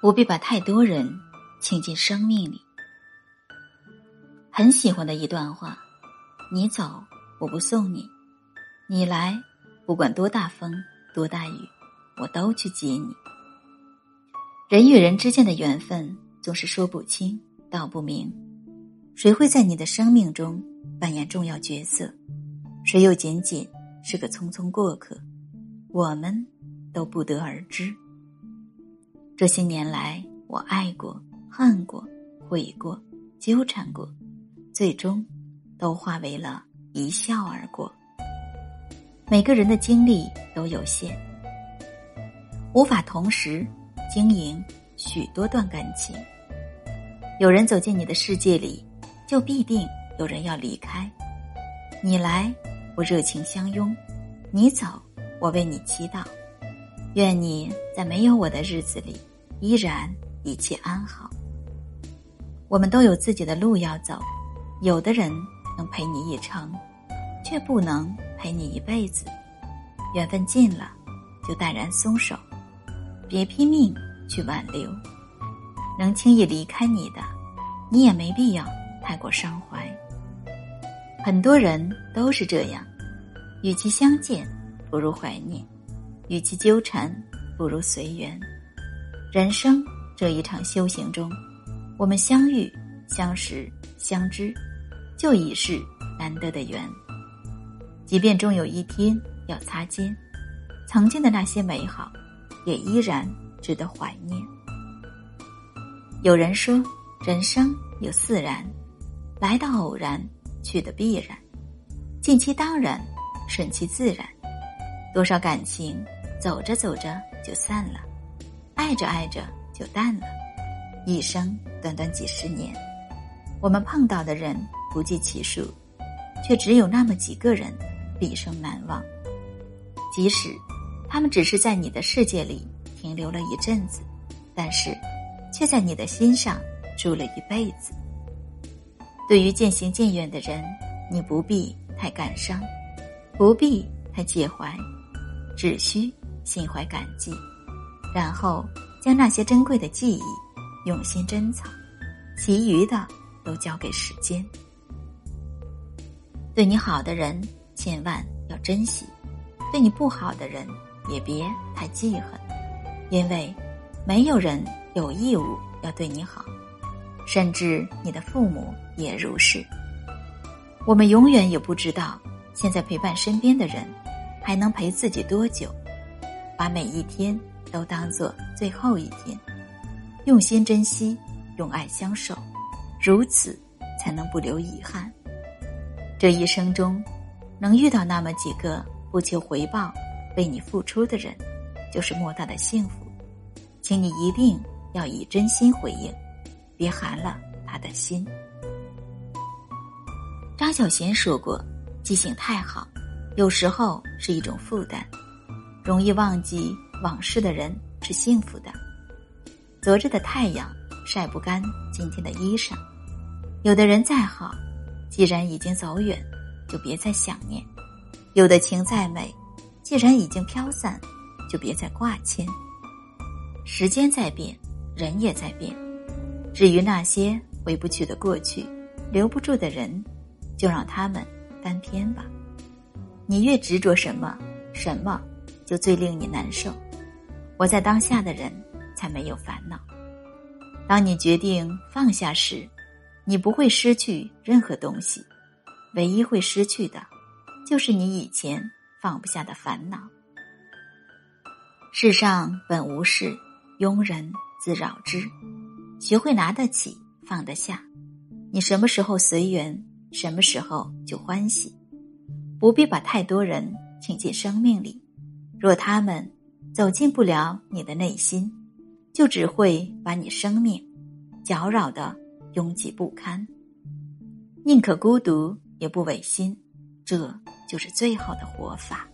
不必把太多人请进生命里。很喜欢的一段话：你走，我不送你；你来，不管多大风多大雨，我都去接你。人与人之间的缘分总是说不清道不明，谁会在你的生命中扮演重要角色，谁又仅仅是个匆匆过客，我们都不得而知。这些年来，我爱过、恨过、悔过、纠缠过，最终都化为了一笑而过。每个人的精力都有限，无法同时经营许多段感情。有人走进你的世界里，就必定有人要离开。你来，我热情相拥；你走，我为你祈祷。愿你在没有我的日子里。依然一切安好。我们都有自己的路要走，有的人能陪你一程，却不能陪你一辈子。缘分尽了，就淡然松手，别拼命去挽留。能轻易离开你的，你也没必要太过伤怀。很多人都是这样，与其相见，不如怀念；与其纠缠，不如随缘。人生这一场修行中，我们相遇、相识、相知，就已是难得的缘。即便终有一天要擦肩，曾经的那些美好，也依然值得怀念。有人说，人生有四然：来的偶然，去的必然，尽其当然，顺其自然。多少感情，走着走着就散了。爱着爱着就淡了，一生短短几十年，我们碰到的人不计其数，却只有那么几个人毕生难忘。即使他们只是在你的世界里停留了一阵子，但是却在你的心上住了一辈子。对于渐行渐远的人，你不必太感伤，不必太介怀，只需心怀感激。然后将那些珍贵的记忆用心珍藏，其余的都交给时间。对你好的人千万要珍惜，对你不好的人也别太记恨，因为没有人有义务要对你好，甚至你的父母也如是。我们永远也不知道，现在陪伴身边的人还能陪自己多久，把每一天。都当做最后一天，用心珍惜，用爱相守，如此才能不留遗憾。这一生中，能遇到那么几个不求回报、为你付出的人，就是莫大的幸福。请你一定要以真心回应，别寒了他的心。张小娴说过：“记性太好，有时候是一种负担，容易忘记。”往事的人是幸福的。昨日的太阳晒不干今天的衣裳。有的人再好，既然已经走远，就别再想念；有的情再美，既然已经飘散，就别再挂牵。时间在变，人也在变。至于那些回不去的过去，留不住的人，就让他们翻篇吧。你越执着什么，什么就最令你难受。活在当下的人才没有烦恼。当你决定放下时，你不会失去任何东西，唯一会失去的，就是你以前放不下的烦恼。世上本无事，庸人自扰之。学会拿得起，放得下，你什么时候随缘，什么时候就欢喜。不必把太多人请进生命里，若他们。走进不了你的内心，就只会把你生命搅扰的拥挤不堪。宁可孤独，也不违心，这就是最好的活法。